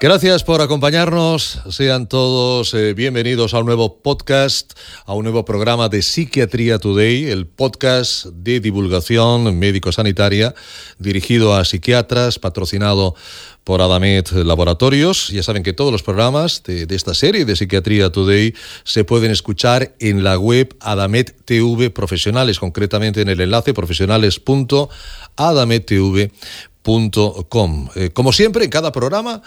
Gracias por acompañarnos. Sean todos eh, bienvenidos a un nuevo podcast, a un nuevo programa de Psiquiatría Today, el podcast de divulgación médico-sanitaria dirigido a psiquiatras, patrocinado por Adamet Laboratorios. Ya saben que todos los programas de, esta serie de Psiquiatría Today se pueden escuchar en la web Adamet TV Profesionales, concretamente en el enlace profesionales.adamettv.com. Eh, como siempre, en cada programa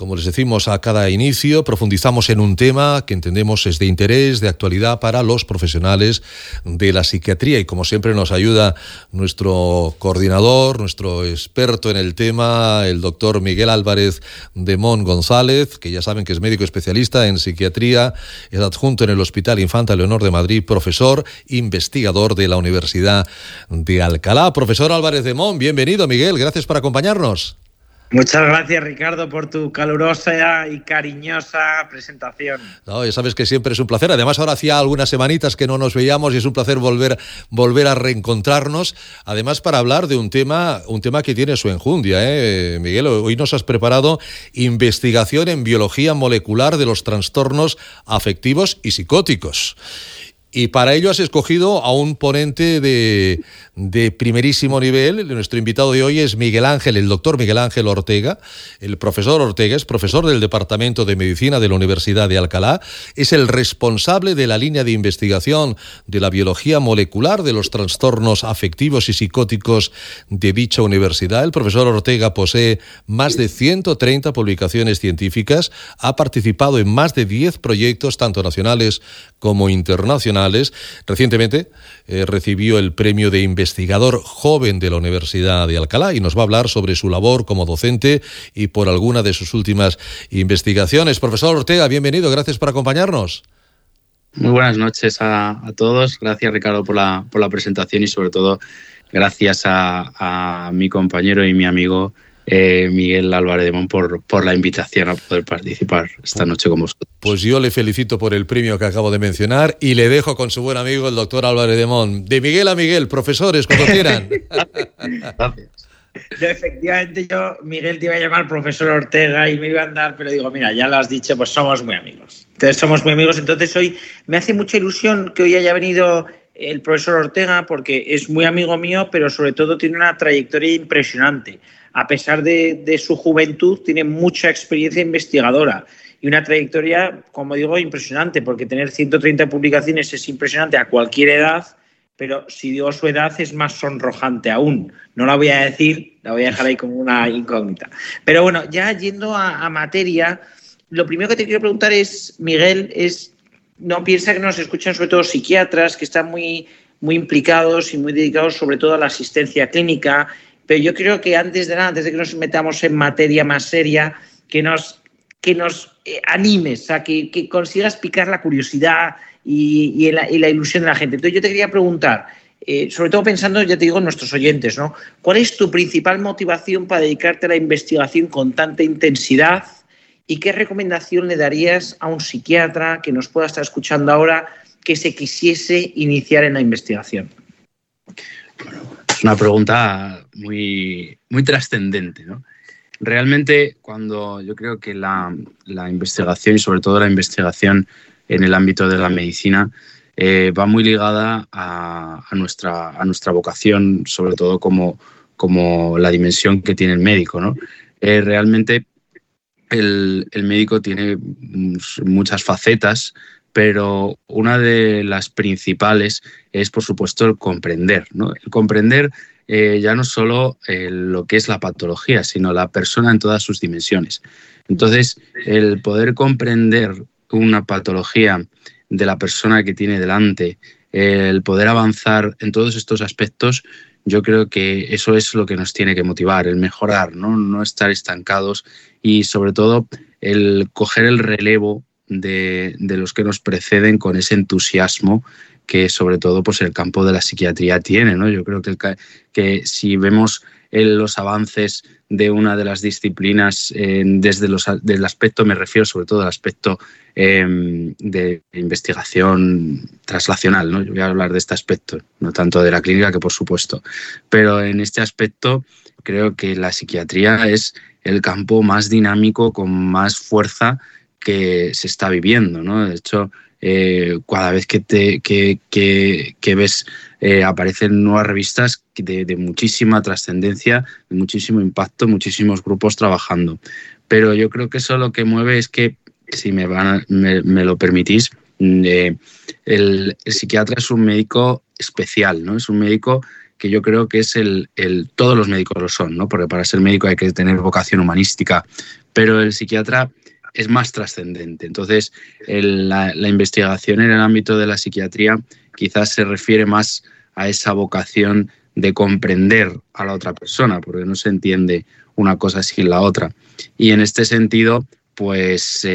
como les decimos a cada inicio, profundizamos en un tema que entendemos es de interés, de actualidad para los profesionales de la psiquiatría y como siempre nos ayuda nuestro coordinador, nuestro experto en el tema, el doctor Miguel Álvarez de Mon González, que ya saben que es médico especialista en psiquiatría, es adjunto en el Hospital Infanta Leonor de Madrid, profesor, investigador de la Universidad de Alcalá. Profesor Álvarez de Mon, bienvenido Miguel, gracias por acompañarnos. Muchas gracias, Ricardo, por tu calurosa y cariñosa presentación. No, ya sabes que siempre es un placer. Además, ahora hacía algunas semanitas que no nos veíamos y es un placer volver, volver a reencontrarnos. Además, para hablar de un tema, un tema que tiene su enjundia, ¿eh? Miguel. Hoy nos has preparado investigación en biología molecular de los trastornos afectivos y psicóticos. Y para ello has escogido a un ponente de, de primerísimo nivel. Nuestro invitado de hoy es Miguel Ángel, el doctor Miguel Ángel Ortega. El profesor Ortega es profesor del Departamento de Medicina de la Universidad de Alcalá. Es el responsable de la línea de investigación de la biología molecular de los trastornos afectivos y psicóticos de dicha universidad. El profesor Ortega posee más de 130 publicaciones científicas, ha participado en más de 10 proyectos, tanto nacionales como internacionales. Recientemente eh, recibió el premio de investigador joven de la Universidad de Alcalá y nos va a hablar sobre su labor como docente y por alguna de sus últimas investigaciones. Profesor Ortega, bienvenido, gracias por acompañarnos. Muy buenas noches a, todos. Gracias, Ricardo, por la, por la presentación y sobre todo gracias a mi compañero y mi amigo eh, Miguel Álvarez de Mon por, por la invitación a poder participar esta noche con vosotros. Pues yo le felicito por el premio que acabo de mencionar y le dejo con su buen amigo el doctor Álvarez de Mon. De Miguel a Miguel, profesores, cuando quieran. Gracias. Yo, efectivamente, yo, Miguel, te iba a llamar profesor Ortega y me iba a andar, pero digo, mira, ya lo has dicho, pues somos muy amigos. Entonces, somos muy amigos. Entonces, hoy me hace mucha ilusión que hoy haya venido el profesor Ortega porque es muy amigo mío, pero sobre todo tiene una trayectoria impresionante a pesar de, su juventud, tiene mucha experiencia investigadora y una trayectoria, como digo, impresionante, porque tener 130 publicaciones es impresionante a cualquier edad, pero si digo su edad es más sonrojante aún. No la voy a decir, la voy a dejar ahí como una incógnita. Pero bueno, ya yendo a, materia, lo primero que te quiero preguntar es, Miguel, es, no piensa que nos escuchan sobre todo psiquiatras que están muy, muy implicados y muy dedicados sobre todo a la asistencia clínica pero yo creo que antes de nada, antes de que nos metamos en materia más seria, que nos, que nos eh, animes, a que, consigas picar la curiosidad y, la, ilusión de la gente. Entonces yo te quería preguntar, eh, sobre todo pensando, ya te digo, en nuestros oyentes, ¿no? ¿Cuál es tu principal motivación para dedicarte a la investigación con tanta intensidad? ¿Y qué recomendación le darías a un psiquiatra que nos pueda estar escuchando ahora que se quisiese iniciar en la investigación? es una pregunta muy, muy trascendente. ¿no? Realmente, cuando yo creo que la, la, investigación y sobre todo la investigación en el ámbito de la medicina eh, va muy ligada a, a, nuestra, a nuestra vocación, sobre todo como, como la dimensión que tiene el médico. ¿no? Eh, realmente el, médico tiene muchas facetas pero una de las principales es, por supuesto, el comprender. ¿no? El comprender eh, ya no solo eh, lo que es la patología, sino la persona en todas sus dimensiones. Entonces, el poder comprender una patología de la persona que tiene delante, el poder avanzar en todos estos aspectos, yo creo que eso es lo que nos tiene que motivar, el mejorar, no, no estar estancados y sobre todo el coger el relevo de, los que nos preceden con ese entusiasmo que sobre todo pues el campo de la psiquiatría tiene. ¿no? Yo creo que, que si vemos los avances de una de las disciplinas desde los, el aspecto, me refiero sobre todo al aspecto em, de investigación translacional, ¿no? Yo voy a hablar de este aspecto, no tanto de la clínica que por supuesto, pero en este aspecto creo que la psiquiatría es el campo más dinámico, con más fuerza que se está viviendo, ¿no? De hecho, eh, cada vez que, te, que, ves eh, aparecen nuevas revistas de, muchísima trascendencia, de muchísimo impacto, muchísimos grupos trabajando. Pero yo creo que eso lo que mueve es que, si me, van me, lo permitís, mm, eh, el, psiquiatra es un médico especial, ¿no? Es un médico que yo creo que es el, el, todos los médicos lo son, ¿no? Porque para ser médico hay que tener vocación humanística, pero el psiquiatra es más trascendente. Entonces, la, investigación en el ámbito de la psiquiatría quizás se refiere más a esa vocación de comprender a la otra persona, porque no se entiende una cosa sin la otra. Y en este sentido, pues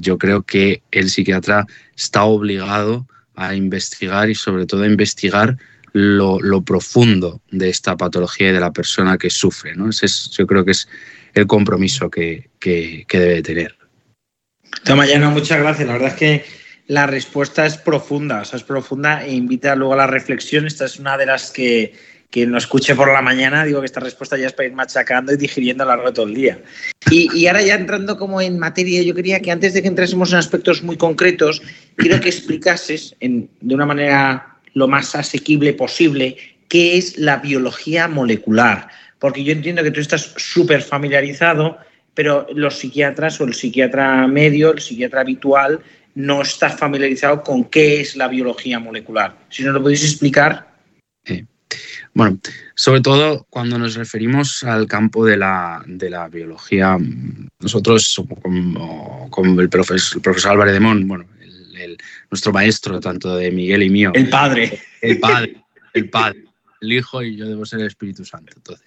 yo creo que el psiquiatra está obligado a investigar y sobre todo a investigar lo, profundo de esta patología y de la persona que sufre. ¿no? Ese es, yo creo que es el compromiso que debe tener. Toma, no, muchas gracias. La verdad es que la respuesta es profunda, o sea, es profunda e invita luego a la reflexión. Esta es una de las que quien no escuche por la mañana, digo que esta respuesta ya es para ir machacando y digiriendo a lo largo de todo el día. Y, ahora ya entrando como en materia, yo quería que antes de que entrásemos en aspectos muy concretos, quiero que explicases de una manera lo más asequible posible qué es la biología molecular. Porque yo entiendo que tú estás súper familiarizado pero los psiquiatras o el psiquiatra medio, el psiquiatra habitual, no está familiarizado con qué es la biología molecular. Si nos lo podéis explicar. Bueno, sobre todo cuando nos referimos al campo de la, de la biología, nosotros, como, el, profesor, profesor Álvarez de Mon, bueno, nuestro maestro, tanto de Miguel y mío. El padre. El padre, el padre el Hijo y yo debo ser el Espíritu Santo. Entonces,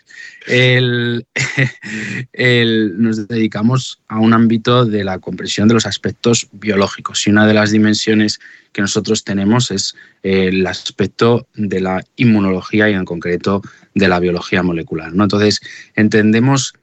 nos dedicamos a un ámbito de la comprensión de los aspectos biológicos y una de las dimensiones que nosotros tenemos es el aspecto de la inmunología y en concreto de la biología molecular. ¿no? Entonces, entendemos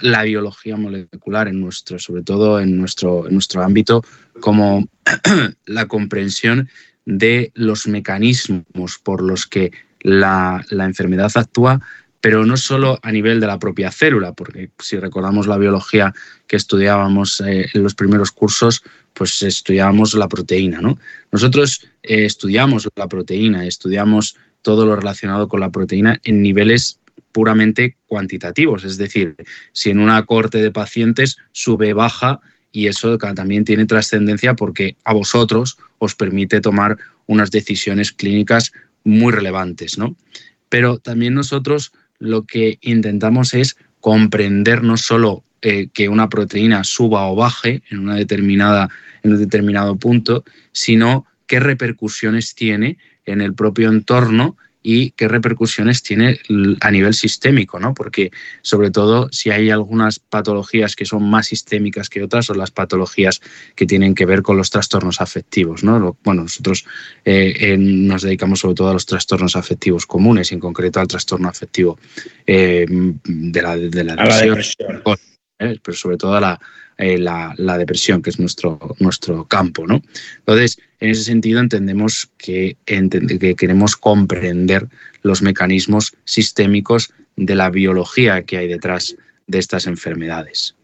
la biología molecular en nuestro, sobre todo en nuestro, en nuestro ámbito, como la comprensión de los mecanismos por los que la, enfermedad actúa, pero no solo a nivel de la propia célula, porque si recordamos la biología que estudiábamos eh, en los primeros cursos, pues estudiábamos la proteína. ¿no? Nosotros eh, estudiamos la proteína, estudiamos todo lo relacionado con la proteína en niveles puramente cuantitativos, es decir, si en una corte de pacientes sube, baja, y eso también tiene trascendencia porque a vosotros os permite tomar unas decisiones clínicas muy relevantes, ¿no? Pero también nosotros lo que intentamos es comprender no solo eh, que una proteína suba o baje en, una determinada, en un determinado punto, sino qué repercusiones tiene en el propio entorno y qué repercusiones tiene a nivel sistémico, ¿no? Porque sobre todo si hay algunas patologías que son más sistémicas que otras, son las patologías que tienen que ver con los trastornos afectivos, ¿no? Bueno, nosotros eh, nos dedicamos sobre todo a los trastornos afectivos comunes, en concreto al trastorno afectivo eh, de la, de la depresión, ¿eh? pero sobre todo a la, la, depresión, que es nuestro, nuestro campo. ¿no? Entonces, en ese sentido entendemos que, que queremos comprender los mecanismos sistémicos de la biología que hay detrás de estas enfermedades.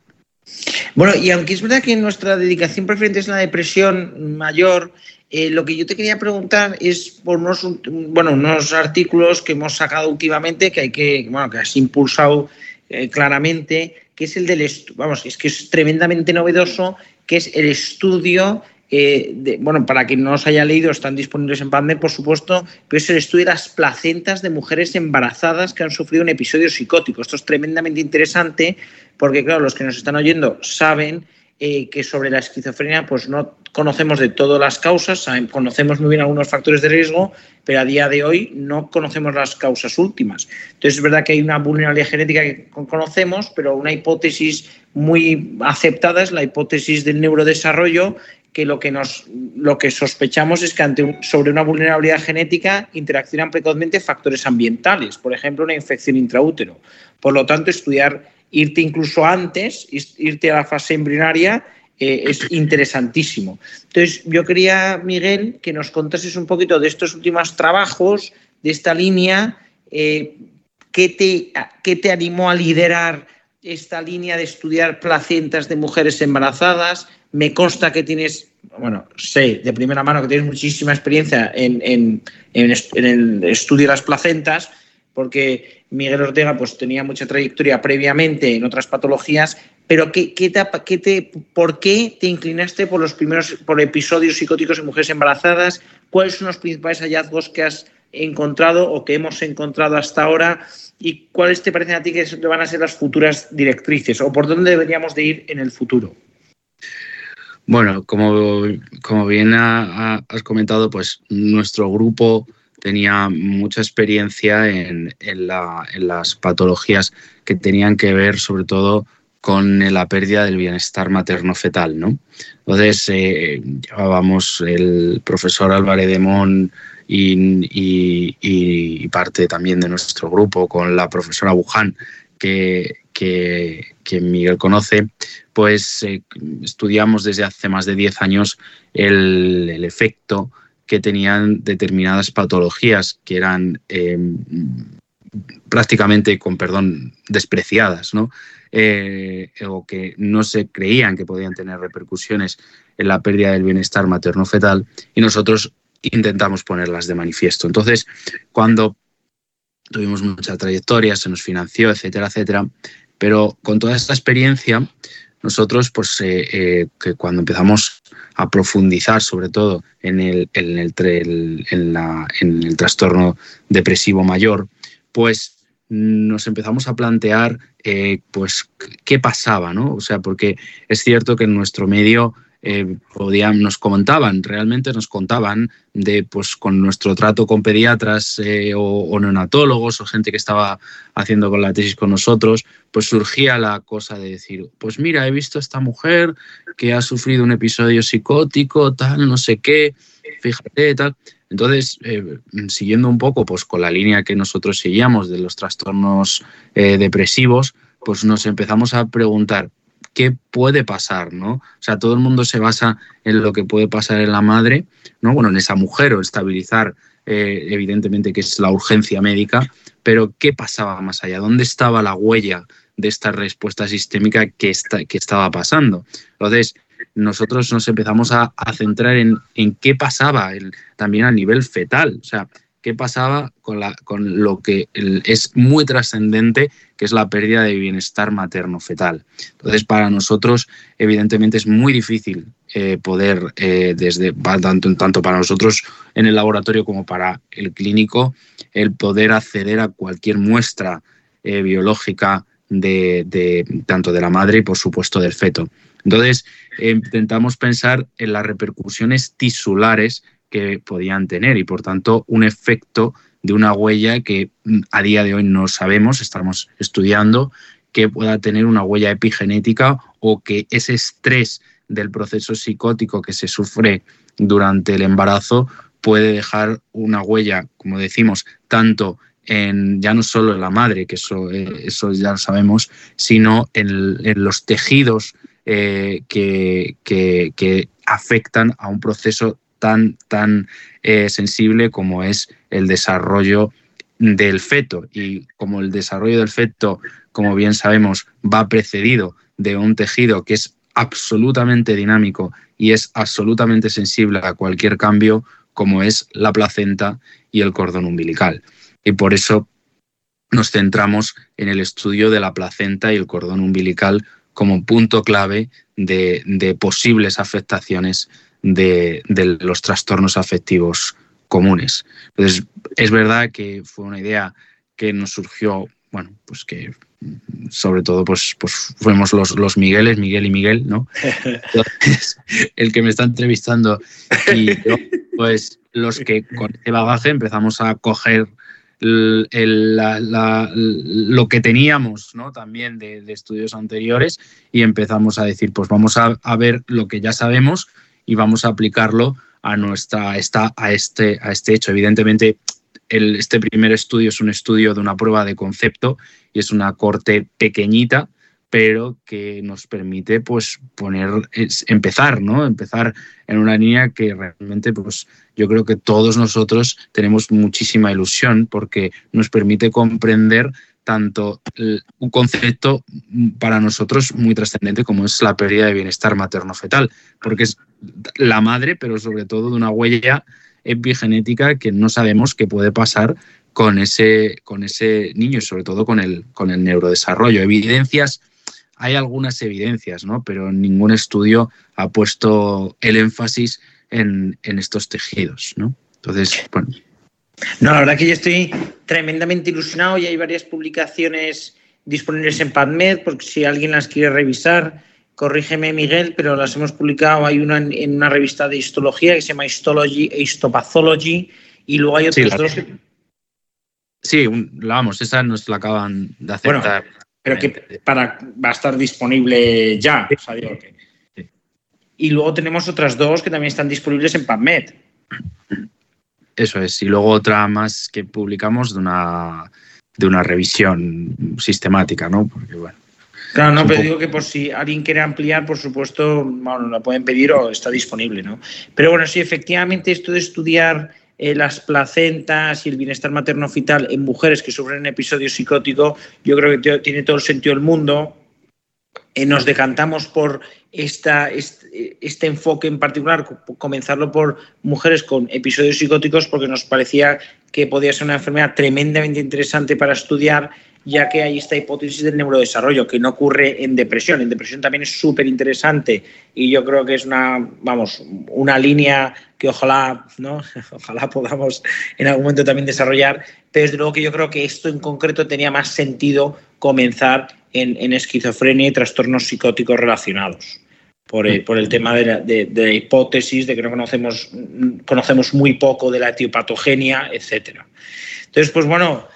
Bueno, y aunque es verdad que nuestra dedicación preferente es la depresión mayor, eh, lo que yo te quería preguntar es por unos, bueno, unos artículos que hemos sacado últimamente que hay que, bueno, que has impulsado eh, claramente, que es el del, vamos, es que es tremendamente novedoso, que es el estudio eh, bueno, para quien no os haya leído, están disponibles en Pandem, por supuesto, pero es el estudio de las placentas de mujeres embarazadas que han sufrido un episodio psicótico. Esto es tremendamente interesante porque, claro, los que nos están oyendo saben eh, que sobre la esquizofrenia pues no conocemos de todas las causas, conocemos muy bien algunos factores de riesgo, pero a día de hoy no conocemos las causas últimas. Entonces es verdad que hay una vulnerabilidad genética que conocemos, pero una hipótesis muy aceptada es la hipótesis del neurodesarrollo que lo que, nos, lo que sospechamos es que sobre una vulnerabilidad genética interaccionan precozmente factores ambientales, por ejemplo, una infección intraútero. Por lo tanto, estudiar, irte incluso antes, irte a la fase embrionaria, eh, es interesantísimo. Entonces, yo quería, Miguel, que nos contases un poquito de estos últimos trabajos, de esta línea, eh, ¿qué, te, ¿qué te animó a liderar esta línea de estudiar placentas de mujeres embarazadas? Me consta que tienes, bueno, sé de primera mano que tienes muchísima experiencia en, el estudio de las placentas, porque Miguel Ortega pues, tenía mucha trayectoria previamente en otras patologías, pero ¿qué, qué te, ¿por qué te inclinaste por los primeros por episodios psicóticos en mujeres embarazadas? ¿Cuáles son los principales hallazgos que has encontrado o que hemos encontrado hasta ahora? ¿Y cuáles te parecen a ti que van a ser las futuras directrices o por dónde deberíamos de ir en el futuro? Bueno, como, como bien has comentado, pues nuestro grupo tenía mucha experiencia en, las patologías que tenían que ver sobre todo con la pérdida del bienestar materno-fetal. ¿no? Entonces, eh, llevábamos el profesor Álvarez de Mon y, parte también de nuestro grupo con la profesora Buján, que, que, Miguel conoce, pues eh, estudiamos desde hace más de 10 años el, efecto que tenían determinadas patologías que eran eh, prácticamente, con perdón, despreciadas, ¿no? Eh, o que no se creían que podían tener repercusiones en la pérdida del bienestar materno-fetal y nosotros intentamos ponerlas de manifiesto. Entonces, cuando tuvimos mucha trayectoria, se nos financió, etcétera, etcétera, pero con toda esta experiencia, nosotros, pues, eh, que cuando empezamos a profundizar, sobre todo en el, en el, en el trastorno depresivo mayor, pues nos empezamos a plantear eh, pues qué pasaba, ¿no? O sea, porque es cierto que en nuestro medio eh, podían, nos comentaban, realmente nos contaban de, pues, con nuestro trato con pediatras eh, o, neonatólogos o gente que estaba haciendo con la tesis con nosotros, pues surgía la cosa de decir, pues mira, he visto a esta mujer que ha sufrido un episodio psicótico, tal, no sé qué, fíjate, tal. Entonces, eh, siguiendo un poco pues, con la línea que nosotros seguíamos de los trastornos depresivos, pues nos empezamos a preguntar, qué puede pasar, ¿no? O sea, todo el mundo se basa en lo que puede pasar en la madre, ¿no? Bueno, en esa mujer o estabilizar, eh, evidentemente, que es la urgencia médica, pero ¿qué pasaba más allá? ¿Dónde estaba la huella de esta respuesta sistémica que, está, que estaba pasando? Entonces, nosotros nos empezamos a, centrar en, en, qué pasaba también a nivel fetal, o sea, qué pasaba con, lo que es muy trascendente, que es la pérdida de bienestar materno-fetal. Entonces, para nosotros, evidentemente, es muy difícil eh, poder, eh, desde tanto, para nosotros en el laboratorio como para el clínico, el poder acceder a cualquier muestra eh, biológica de, tanto de la madre y, por supuesto, del feto. Entonces, intentamos pensar en las repercusiones tisulares que podían tener y por tanto un efecto de una huella que mm, a día de hoy no sabemos, estamos estudiando que pueda tener una huella epigenética o que ese estrés del proceso psicótico que se sufre durante el embarazo puede dejar una huella, como decimos, tanto en ya no solo en la madre, que eso, eh, eso ya lo sabemos, sino en, los tejidos eh, que, que, afectan a un proceso tan, tan eh, sensible como es el desarrollo del feto. Y como el desarrollo del feto, como bien sabemos, va precedido de un tejido que es absolutamente dinámico y es absolutamente sensible a cualquier cambio, como es la placenta y el cordón umbilical. Y por eso nos centramos en el estudio de la placenta y el cordón umbilical como punto clave de, de posibles afectaciones de, los trastornos afectivos comunes. Entonces, es verdad que fue una idea que nos surgió, bueno, pues que sobre todo pues, pues fuimos los, los Migueles, Miguel y Miguel, ¿no? el que me está entrevistando y yo, pues los que con este bagaje empezamos a coger lo que teníamos ¿no? también de, estudios anteriores y empezamos a decir, pues vamos a, a ver lo que ya sabemos y vamos a aplicarlo a, nuestra, a, este, a este hecho. Evidentemente, el, este primer estudio es un estudio de una prueba de concepto y es una corte pequeñita, pero que nos permite pues poner empezar, ¿no? Empezar en una línea que realmente pues yo creo que todos nosotros tenemos muchísima ilusión porque nos permite comprender tanto un concepto para nosotros muy trascendente como es la pérdida de bienestar materno-fetal, porque es la madre, pero sobre todo de una huella epigenética que no sabemos qué puede pasar con ese, con ese niño y sobre todo con el, con el neurodesarrollo. Evidencias hay algunas evidencias, ¿no? pero ningún estudio ha puesto el énfasis en, estos tejidos. ¿no? Entonces, bueno. No, la verdad que yo estoy tremendamente ilusionado y hay varias publicaciones disponibles en PubMed, porque si alguien las quiere revisar, corrígeme Miguel, pero las hemos publicado, hay una en una revista de histología que se llama Histology e Histopathology y luego hay otras dos Sí, vamos, esa nos la acaban de aceptar pero que para, va a estar disponible ya. Y luego tenemos otras dos que también están disponibles en PubMed. Eso es. Y luego otra más que publicamos de una, de una revisión sistemática, ¿no? Porque bueno. Claro, no, pero digo que por si alguien quiere ampliar, por supuesto, bueno, la pueden pedir o está disponible, ¿no? Pero bueno, sí, efectivamente, esto de estudiar eh, las placentas y el bienestar materno-fetal en mujeres que sufren un episodio psicótico, yo creo que tiene todo el sentido del mundo. Eh, nos decantamos por esta, este, este, enfoque en particular, comenzarlo por mujeres con episodios psicóticos, porque nos parecía que podía ser una enfermedad tremendamente interesante para estudiar ya que hay esta hipótesis del neurodesarrollo que no ocurre en depresión. En depresión también es súper interesante y yo creo que es una, vamos, una línea que ojalá, ¿no? ojalá podamos en algún momento también desarrollar, pero desde luego que yo creo que esto en concreto tenía más sentido comenzar en, esquizofrenia y trastornos psicóticos relacionados. Por el, por el tema de la, hipótesis de que no conocemos, conocemos muy poco de la etiopatogenia, etc. Entonces, pues bueno,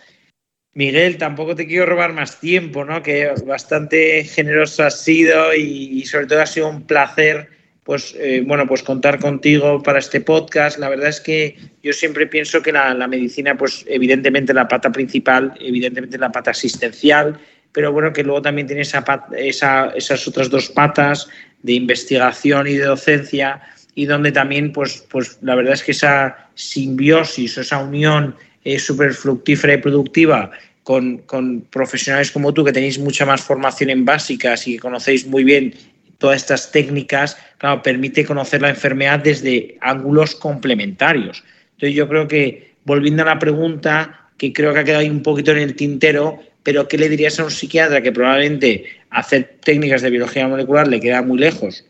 Miguel, tampoco te quiero robar más tiempo, ¿no? Que bastante generoso has sido y, sobre todo ha sido un placer, pues, eh, bueno, pues contar contigo para este podcast. La verdad es que yo siempre pienso que la, medicina, pues, evidentemente la pata principal, evidentemente la pata asistencial, pero bueno, que luego también tiene esa, esas otras dos patas de investigación y de docencia y donde también, pues, pues la verdad es que esa simbiosis, esa unión es súper fructífera y productiva con, profesionales como tú que tenéis mucha más formación en básicas y conocéis muy bien todas estas técnicas, claro, permite conocer la enfermedad desde ángulos complementarios. Entonces yo creo que, volviendo a la pregunta, que creo que ha quedado ahí un poquito en el tintero, pero ¿qué le dirías a un psiquiatra que probablemente hacer técnicas de biología molecular le queda muy lejos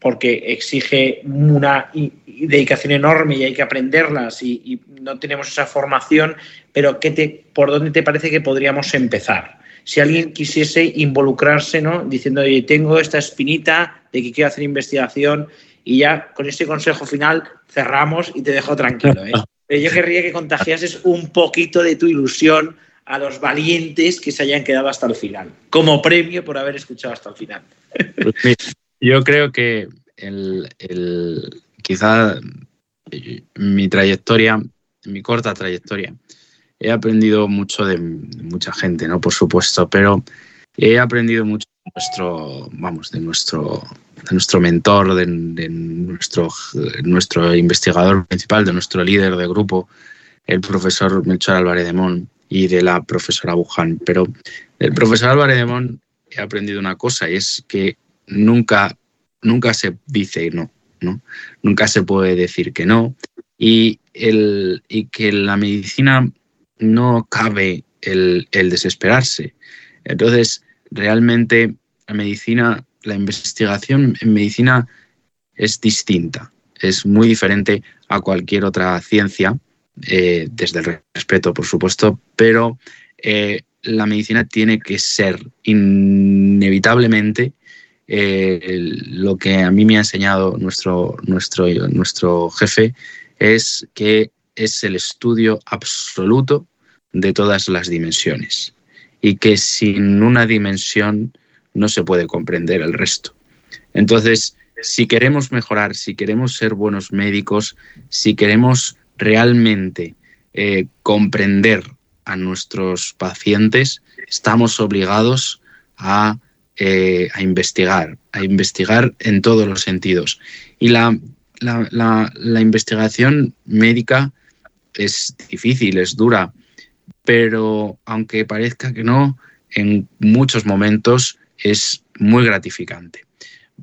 porque exige una dedicación enorme y hay que aprenderlas y, no tenemos esa formación, pero ¿qué te, ¿por dónde te parece que podríamos empezar? Si alguien quisiese involucrarse, ¿no? diciendo, oye, tengo esta espinita de que quiero hacer investigación y ya con este consejo final cerramos y te dejo tranquilo. ¿eh? Pero yo querría que contagiases un poquito de tu ilusión a los valientes que se hayan quedado hasta el final, como premio por haber escuchado hasta el final. Pues yo creo que el, el, quizá mi trayectoria, mi corta trayectoria, he aprendido mucho de, mucha gente, ¿no? Por supuesto, pero he aprendido mucho de nuestro, vamos, de nuestro, de nuestro mentor, de, nuestro, nuestro investigador principal, de nuestro líder de grupo, el profesor Melchor Álvarez de Mon y de la profesora Buján. Pero del profesor Álvarez de Mon he aprendido una cosa y es que nunca, nunca se dice no, ¿no? Nunca se puede decir que no. Y, el, y que la medicina no cabe el, desesperarse. Entonces, realmente la medicina, la investigación en medicina es distinta, es muy diferente a cualquier otra ciencia, eh, desde el respeto, por supuesto, pero eh, la medicina tiene que ser inevitablemente eh, lo que a mí me ha enseñado nuestro, nuestro, nuestro jefe es que es el estudio absoluto de todas las dimensiones y que sin una dimensión no se puede comprender el resto. Entonces, si queremos mejorar, si queremos ser buenos médicos, si queremos realmente eh, comprender a nuestros pacientes, estamos obligados a, eh, a, investigar, a investigar en todos los sentidos. Y la, la, la investigación médica es difícil, es dura, pero aunque parezca que no, en muchos momentos es muy gratificante.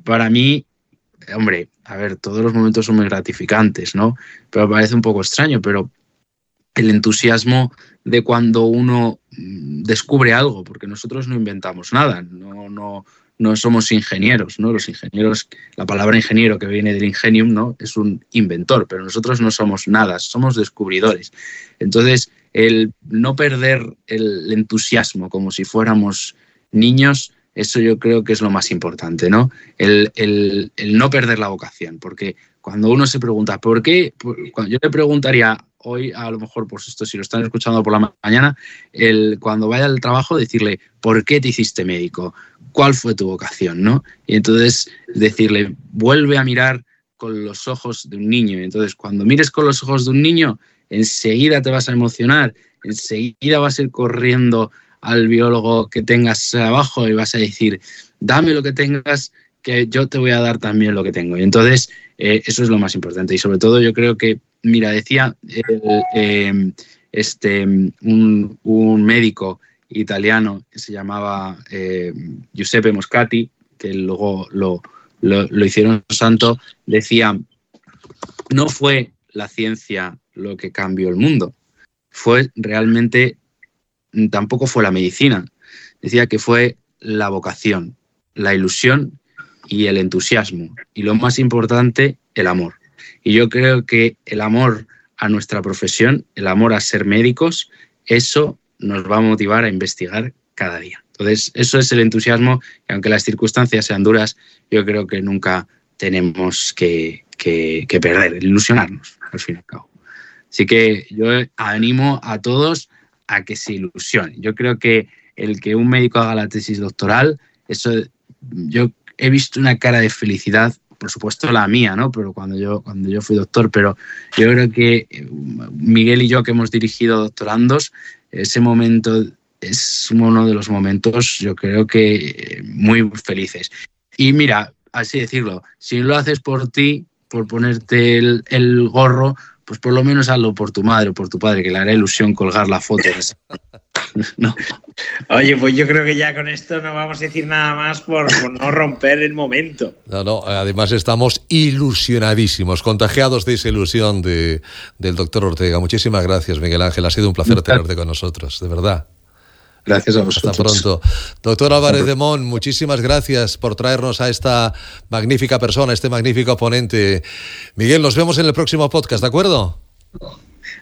Para mí, hombre, a ver, todos los momentos son muy gratificantes, ¿no? Pero parece un poco extraño, pero el entusiasmo de cuando uno mm, descubre algo, porque nosotros no inventamos nada, no, no, no somos ingenieros, ¿no? Los ingenieros, la palabra ingeniero que viene del ingenium, ¿no? Es un inventor, pero nosotros no somos nada, somos descubridores. Entonces, el no perder el entusiasmo como si fuéramos niños, eso yo creo que es lo más importante, ¿no? El, el, el no perder la vocación, porque cuando uno se pregunta, ¿por qué? Cuando yo le preguntaría hoy, a lo mejor, pues esto si lo están escuchando por la mañana, el, cuando vaya al trabajo, decirle, ¿por qué te hiciste médico? ¿Cuál fue tu vocación? ¿no? Y entonces decirle, vuelve a mirar con los ojos de un niño. Y entonces, cuando mires con los ojos de un niño, enseguida te vas a emocionar, enseguida vas a ir corriendo al biólogo que tengas abajo y vas a decir, dame lo que tengas, que yo te voy a dar también lo que tengo. Y entonces, eh, eso es lo más importante. Y sobre todo, yo creo que, mira, decía eh, este, un, un, médico italiano que se llamaba eh, Giuseppe Moscati, que luego lo, lo, lo hicieron santo, decía, no fue la ciencia lo que cambió el mundo, fue realmente, tampoco fue la medicina, decía que fue la vocación, la ilusión y el entusiasmo. Y lo más importante, el amor. Y yo creo que el amor a nuestra profesión, el amor a ser médicos, eso nos va a motivar a investigar cada día. Entonces, eso es el entusiasmo y aunque las circunstancias sean duras, yo creo que nunca tenemos que, que, que perder, ilusionarnos, al fin y al cabo. Así que yo animo a todos a que se ilusionen. Yo creo que el que un médico haga la tesis doctoral, eso yo he visto una cara de felicidad, por supuesto la mía, ¿no? Pero cuando yo, cuando yo fui doctor, pero yo creo que eh, Miguel y yo que hemos dirigido doctorandos, ese momento es uno de los momentos, yo creo que eh, muy felices. Y mira, así decirlo, si lo haces por ti, por ponerte el, el gorro, pues por lo menos hazlo por tu madre o por tu padre, que le hará ilusión colgar la foto. no. Oye, pues yo creo que ya con esto no vamos a decir nada más por, por, no romper el momento. No, no, además estamos ilusionadísimos, contagiados de esa ilusión de, del doctor Ortega. Muchísimas gracias, Miguel Ángel. Ha sido un placer tenerte con nosotros, de verdad. Gracias a vosotros. Hasta pronto. Doctor Álvarez de Mon, muchísimas gracias por traernos a esta magnífica persona, este magnífico ponente. Miguel, nos vemos en el próximo podcast, ¿de acuerdo?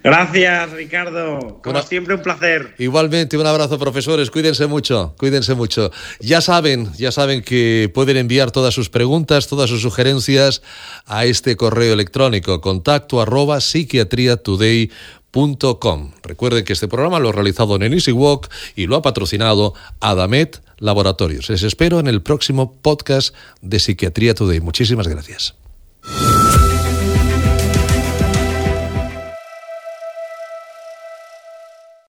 Gracias, Ricardo. Como Una... siempre, un placer. Igualmente, un abrazo, profesores. Cuídense mucho, cuídense mucho. Ya saben, ya saben que pueden enviar todas sus preguntas, todas sus sugerencias a este correo electrónico contacto arroba psiquiatriatoday.com Recuerden que este programa lo ha realizado en Easy Walk y lo ha patrocinado Adamet Laboratorios. Les espero en el próximo podcast de Psiquiatría Today. Muchísimas gracias.